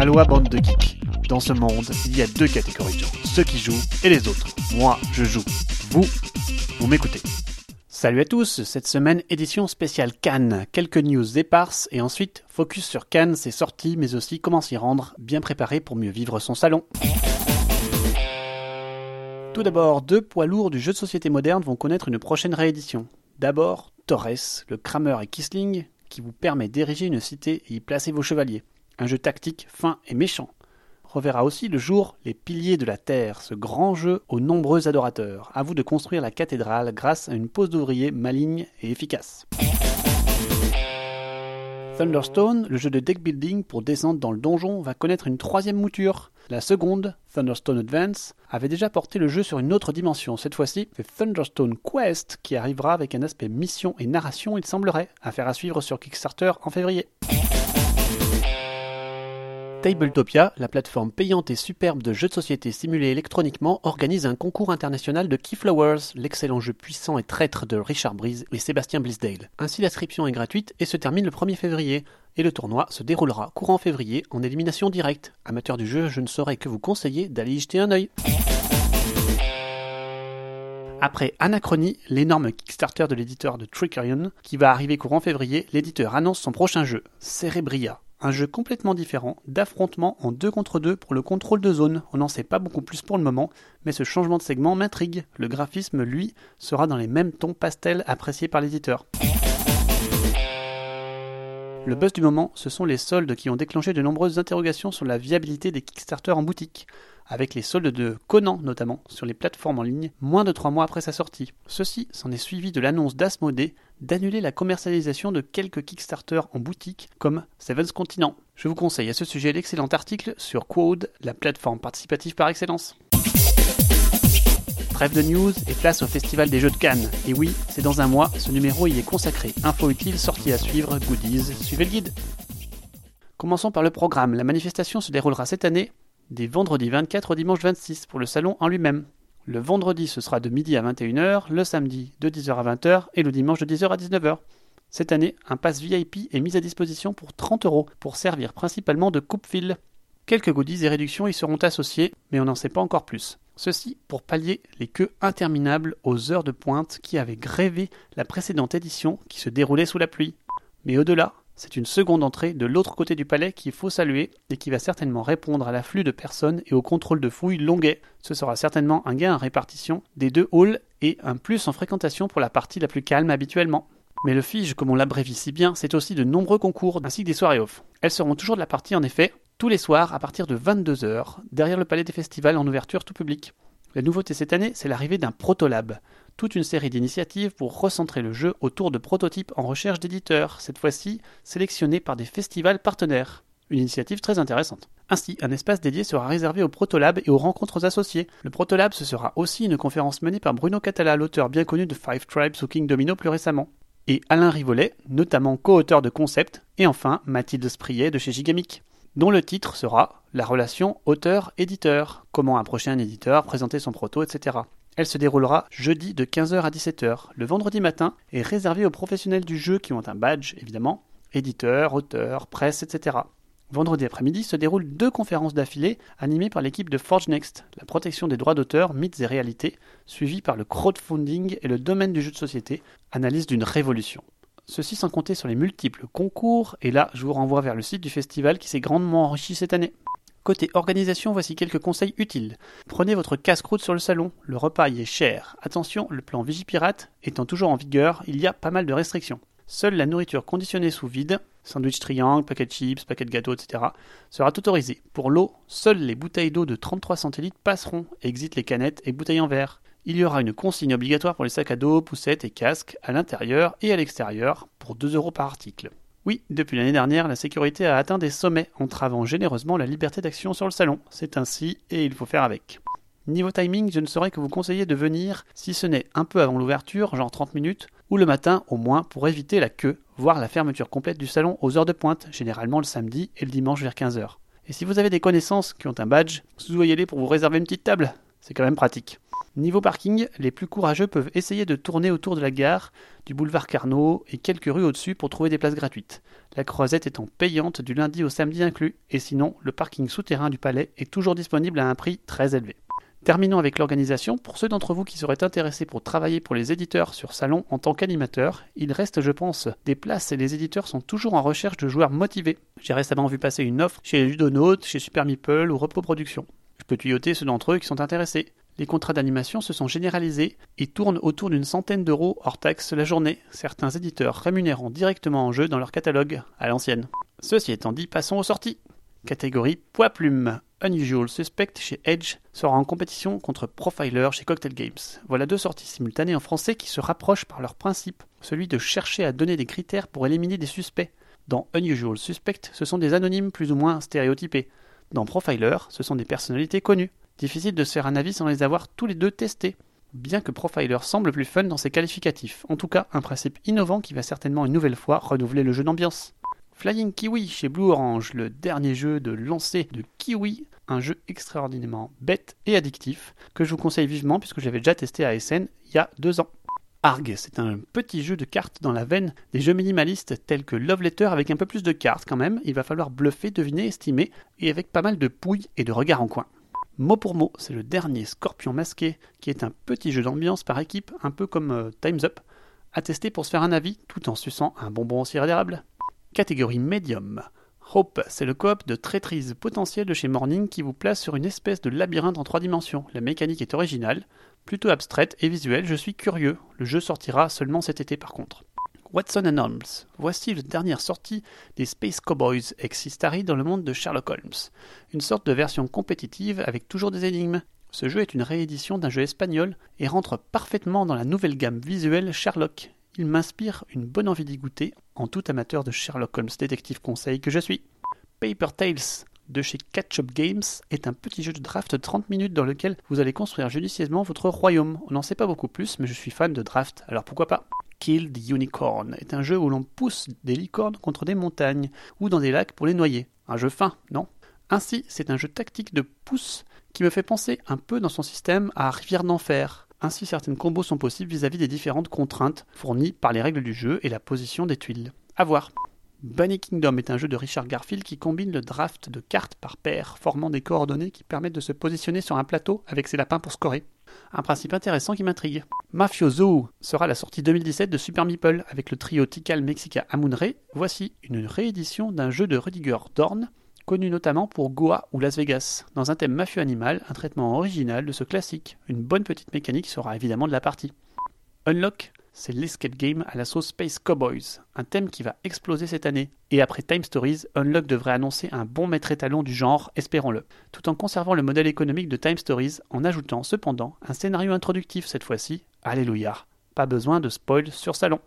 Aloha bande de geeks. Dans ce monde, il y a deux catégories de gens, ceux qui jouent et les autres. Moi, je joue. Vous, vous m'écoutez. Salut à tous, cette semaine édition spéciale Cannes, quelques news éparses et ensuite focus sur Cannes, ses sorties mais aussi comment s'y rendre, bien préparé pour mieux vivre son salon. Tout d'abord, deux poids lourds du jeu de société moderne vont connaître une prochaine réédition. D'abord, Torres, le Kramer et Kisling, qui vous permet d'ériger une cité et y placer vos chevaliers. Un jeu tactique fin et méchant. Reverra aussi le jour Les Piliers de la Terre, ce grand jeu aux nombreux adorateurs. À vous de construire la cathédrale grâce à une pose d'ouvrier maligne et efficace. Thunderstone, le jeu de deck building pour descendre dans le donjon, va connaître une troisième mouture. La seconde, Thunderstone Advance, avait déjà porté le jeu sur une autre dimension. Cette fois-ci, c'est Thunderstone Quest qui arrivera avec un aspect mission et narration, il semblerait, affaire à suivre sur Kickstarter en février. Tabletopia, la plateforme payante et superbe de jeux de société simulés électroniquement, organise un concours international de Keyflowers, l'excellent jeu puissant et traître de Richard Breeze et Sébastien Blisdale. Ainsi, l'inscription est gratuite et se termine le 1er février. Et le tournoi se déroulera courant février en élimination directe. Amateur du jeu, je ne saurais que vous conseiller d'aller y jeter un œil. Après Anachronie, l'énorme Kickstarter de l'éditeur de Trickerion, qui va arriver courant février, l'éditeur annonce son prochain jeu, Cerebria. Un jeu complètement différent, d'affrontement en 2 contre 2 pour le contrôle de zone. On n'en sait pas beaucoup plus pour le moment, mais ce changement de segment m'intrigue. Le graphisme, lui, sera dans les mêmes tons pastels appréciés par l'éditeur. Le buzz du moment, ce sont les soldes qui ont déclenché de nombreuses interrogations sur la viabilité des Kickstarter en boutique, avec les soldes de Conan notamment sur les plateformes en ligne moins de 3 mois après sa sortie. Ceci s'en est suivi de l'annonce d'Asmodée d'annuler la commercialisation de quelques Kickstarter en boutique comme Seven's Continent. Je vous conseille à ce sujet l'excellent article sur Quod, la plateforme participative par excellence. Trêve de news et place au Festival des Jeux de Cannes. Et oui, c'est dans un mois, ce numéro y est consacré. Info utile, sortie à suivre, goodies, suivez le guide. Commençons par le programme. La manifestation se déroulera cette année des vendredis 24 au dimanche 26 pour le salon en lui-même. Le vendredi, ce sera de midi à 21h, le samedi de 10h à 20h et le dimanche de 10h à 19h. Cette année, un pass VIP est mis à disposition pour 30 euros pour servir principalement de coupe-fil. Quelques goodies et réductions y seront associés, mais on n'en sait pas encore plus. Ceci pour pallier les queues interminables aux heures de pointe qui avaient grévé la précédente édition qui se déroulait sous la pluie. Mais au-delà, c'est une seconde entrée de l'autre côté du palais qu'il faut saluer et qui va certainement répondre à l'afflux de personnes et au contrôle de fouilles longuet. Ce sera certainement un gain en répartition des deux halls et un plus en fréquentation pour la partie la plus calme habituellement. Mais le FIGE, comme on l'abrévie si bien, c'est aussi de nombreux concours ainsi que des soirées off. Elles seront toujours de la partie en effet tous les soirs à partir de 22h, derrière le palais des festivals en ouverture tout public. La nouveauté cette année, c'est l'arrivée d'un Protolab, toute une série d'initiatives pour recentrer le jeu autour de prototypes en recherche d'éditeurs, cette fois-ci sélectionnés par des festivals partenaires. Une initiative très intéressante. Ainsi, un espace dédié sera réservé au Protolab et aux rencontres associées. Le Protolab, ce sera aussi une conférence menée par Bruno Catala, l'auteur bien connu de Five Tribes ou King Domino plus récemment. Et Alain Rivolet, notamment co-auteur de Concept, et enfin Mathilde Spriet de chez Gigamic dont le titre sera La relation auteur-éditeur, comment approcher un éditeur, présenter son proto, etc. Elle se déroulera jeudi de 15h à 17h. Le vendredi matin est réservé aux professionnels du jeu qui ont un badge, évidemment, éditeur, auteur, presse, etc. Vendredi après-midi se déroulent deux conférences d'affilée animées par l'équipe de Forge Next, la protection des droits d'auteur, mythes et réalités, suivies par le crowdfunding et le domaine du jeu de société, analyse d'une révolution. Ceci sans compter sur les multiples concours, et là je vous renvoie vers le site du festival qui s'est grandement enrichi cette année. Côté organisation, voici quelques conseils utiles. Prenez votre casse-croûte sur le salon, le repas y est cher. Attention, le plan Vigipirate étant toujours en vigueur, il y a pas mal de restrictions. Seule la nourriture conditionnée sous vide, sandwich triangle, paquet de chips, paquet de gâteaux, etc., sera autorisée. Pour l'eau, seules les bouteilles d'eau de 33 centilitres passeront, exit les canettes et bouteilles en verre il y aura une consigne obligatoire pour les sacs à dos, poussettes et casques à l'intérieur et à l'extérieur pour 2 euros par article. Oui, depuis l'année dernière, la sécurité a atteint des sommets, entravant généreusement la liberté d'action sur le salon. C'est ainsi et il faut faire avec. Niveau timing, je ne saurais que vous conseiller de venir, si ce n'est un peu avant l'ouverture, genre 30 minutes, ou le matin au moins pour éviter la queue, voire la fermeture complète du salon aux heures de pointe, généralement le samedi et le dimanche vers 15h. Et si vous avez des connaissances qui ont un badge, aller pour vous réserver une petite table, c'est quand même pratique. Niveau parking, les plus courageux peuvent essayer de tourner autour de la gare, du boulevard Carnot et quelques rues au-dessus pour trouver des places gratuites. La croisette étant payante du lundi au samedi inclus, et sinon, le parking souterrain du palais est toujours disponible à un prix très élevé. Terminons avec l'organisation. Pour ceux d'entre vous qui seraient intéressés pour travailler pour les éditeurs sur Salon en tant qu'animateur, il reste, je pense, des places et les éditeurs sont toujours en recherche de joueurs motivés. J'ai récemment vu passer une offre chez Ludonaut, chez Super Meeple ou Repos Productions. Je peux tuyoter ceux d'entre eux qui sont intéressés. Les contrats d'animation se sont généralisés et tournent autour d'une centaine d'euros hors taxe la journée, certains éditeurs rémunérant directement en jeu dans leur catalogue, à l'ancienne. Ceci étant dit, passons aux sorties. Catégorie poids plume. Unusual Suspect chez Edge sera en compétition contre Profiler chez Cocktail Games. Voilà deux sorties simultanées en français qui se rapprochent par leur principe, celui de chercher à donner des critères pour éliminer des suspects. Dans Unusual Suspect, ce sont des anonymes plus ou moins stéréotypés. Dans Profiler, ce sont des personnalités connues. Difficile de se faire un avis sans les avoir tous les deux testés. Bien que Profiler semble plus fun dans ses qualificatifs. En tout cas, un principe innovant qui va certainement une nouvelle fois renouveler le jeu d'ambiance. Flying Kiwi chez Blue Orange, le dernier jeu de lancer de Kiwi, un jeu extraordinairement bête et addictif que je vous conseille vivement puisque j'avais déjà testé à SN il y a deux ans. Arg, c'est un petit jeu de cartes dans la veine des jeux minimalistes tels que Love Letter avec un peu plus de cartes quand même. Il va falloir bluffer, deviner, estimer et avec pas mal de pouilles et de regards en coin. Mot pour mot, c'est le dernier Scorpion masqué qui est un petit jeu d'ambiance par équipe, un peu comme euh, Time's Up, à tester pour se faire un avis tout en suçant un bonbon au sirop d'érable. Catégorie médium. Hope, c'est le coop de traîtrise potentielle de chez Morning qui vous place sur une espèce de labyrinthe en trois dimensions. La mécanique est originale, plutôt abstraite et visuelle, je suis curieux. Le jeu sortira seulement cet été par contre. Watson and Holmes. Voici la dernière sortie des Space Cowboys ex Histary dans le monde de Sherlock Holmes. Une sorte de version compétitive avec toujours des énigmes. Ce jeu est une réédition d'un jeu espagnol et rentre parfaitement dans la nouvelle gamme visuelle Sherlock il m'inspire une bonne envie d'y goûter en tout amateur de Sherlock Holmes détective conseil que je suis. Paper Tales de chez Catch-Up Games est un petit jeu de draft de 30 minutes dans lequel vous allez construire judicieusement votre royaume. On n'en sait pas beaucoup plus, mais je suis fan de draft, alors pourquoi pas? Kill the Unicorn est un jeu où l'on pousse des licornes contre des montagnes ou dans des lacs pour les noyer. Un jeu fin, non? Ainsi, c'est un jeu tactique de pouce qui me fait penser un peu dans son système à Rivière d'Enfer. Ainsi, certaines combos sont possibles vis-à-vis des différentes contraintes fournies par les règles du jeu et la position des tuiles. A voir. Bunny Kingdom est un jeu de Richard Garfield qui combine le draft de cartes par paire, formant des coordonnées qui permettent de se positionner sur un plateau avec ses lapins pour scorer. Un principe intéressant qui m'intrigue. Mafioso sera la sortie 2017 de Super Meeple avec le trio Tikal Mexica Amunre. Voici une réédition d'un jeu de Rudiger Dorn connu notamment pour Goa ou Las Vegas. Dans un thème mafieux animal, un traitement original de ce classique. Une bonne petite mécanique sera évidemment de la partie. Unlock, c'est l'escape game à la sauce Space Cowboys, un thème qui va exploser cette année. Et après Time Stories, Unlock devrait annoncer un bon maître étalon du genre, espérons-le, tout en conservant le modèle économique de Time Stories, en ajoutant cependant un scénario introductif cette fois-ci. Alléluia. Pas besoin de spoil sur salon.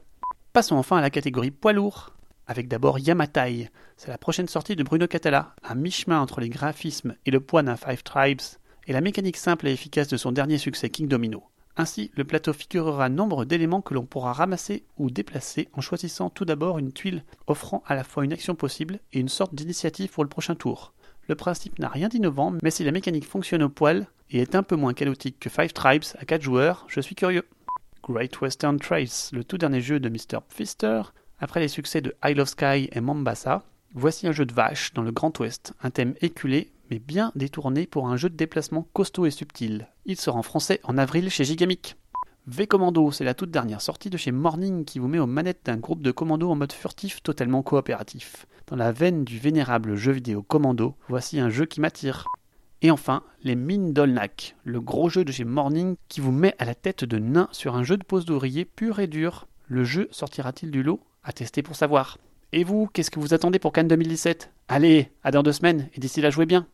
Passons enfin à la catégorie poids lourd avec d'abord Yamatai. C'est la prochaine sortie de Bruno Catala, un mi-chemin entre les graphismes et le poids d'un Five Tribes, et la mécanique simple et efficace de son dernier succès King Domino. Ainsi, le plateau figurera nombre d'éléments que l'on pourra ramasser ou déplacer en choisissant tout d'abord une tuile offrant à la fois une action possible et une sorte d'initiative pour le prochain tour. Le principe n'a rien d'innovant, mais si la mécanique fonctionne au poil et est un peu moins chaotique que Five Tribes à 4 joueurs, je suis curieux. Great Western Trace, le tout dernier jeu de Mr. Pfister, après les succès de Isle of Sky et Mombasa, voici un jeu de vache dans le Grand Ouest, un thème éculé mais bien détourné pour un jeu de déplacement costaud et subtil. Il sera en français en avril chez Gigamic. V-Commando, c'est la toute dernière sortie de chez Morning qui vous met aux manettes d'un groupe de commandos en mode furtif totalement coopératif. Dans la veine du vénérable jeu vidéo Commando, voici un jeu qui m'attire. Et enfin, les Mines d'Olnak, le gros jeu de chez Morning qui vous met à la tête de nains sur un jeu de pose d'ouvrier pur et dur. Le jeu sortira-t-il du lot? À tester pour savoir. Et vous, qu'est-ce que vous attendez pour Cannes 2017 Allez, à dans deux semaines, et d'ici là, jouez bien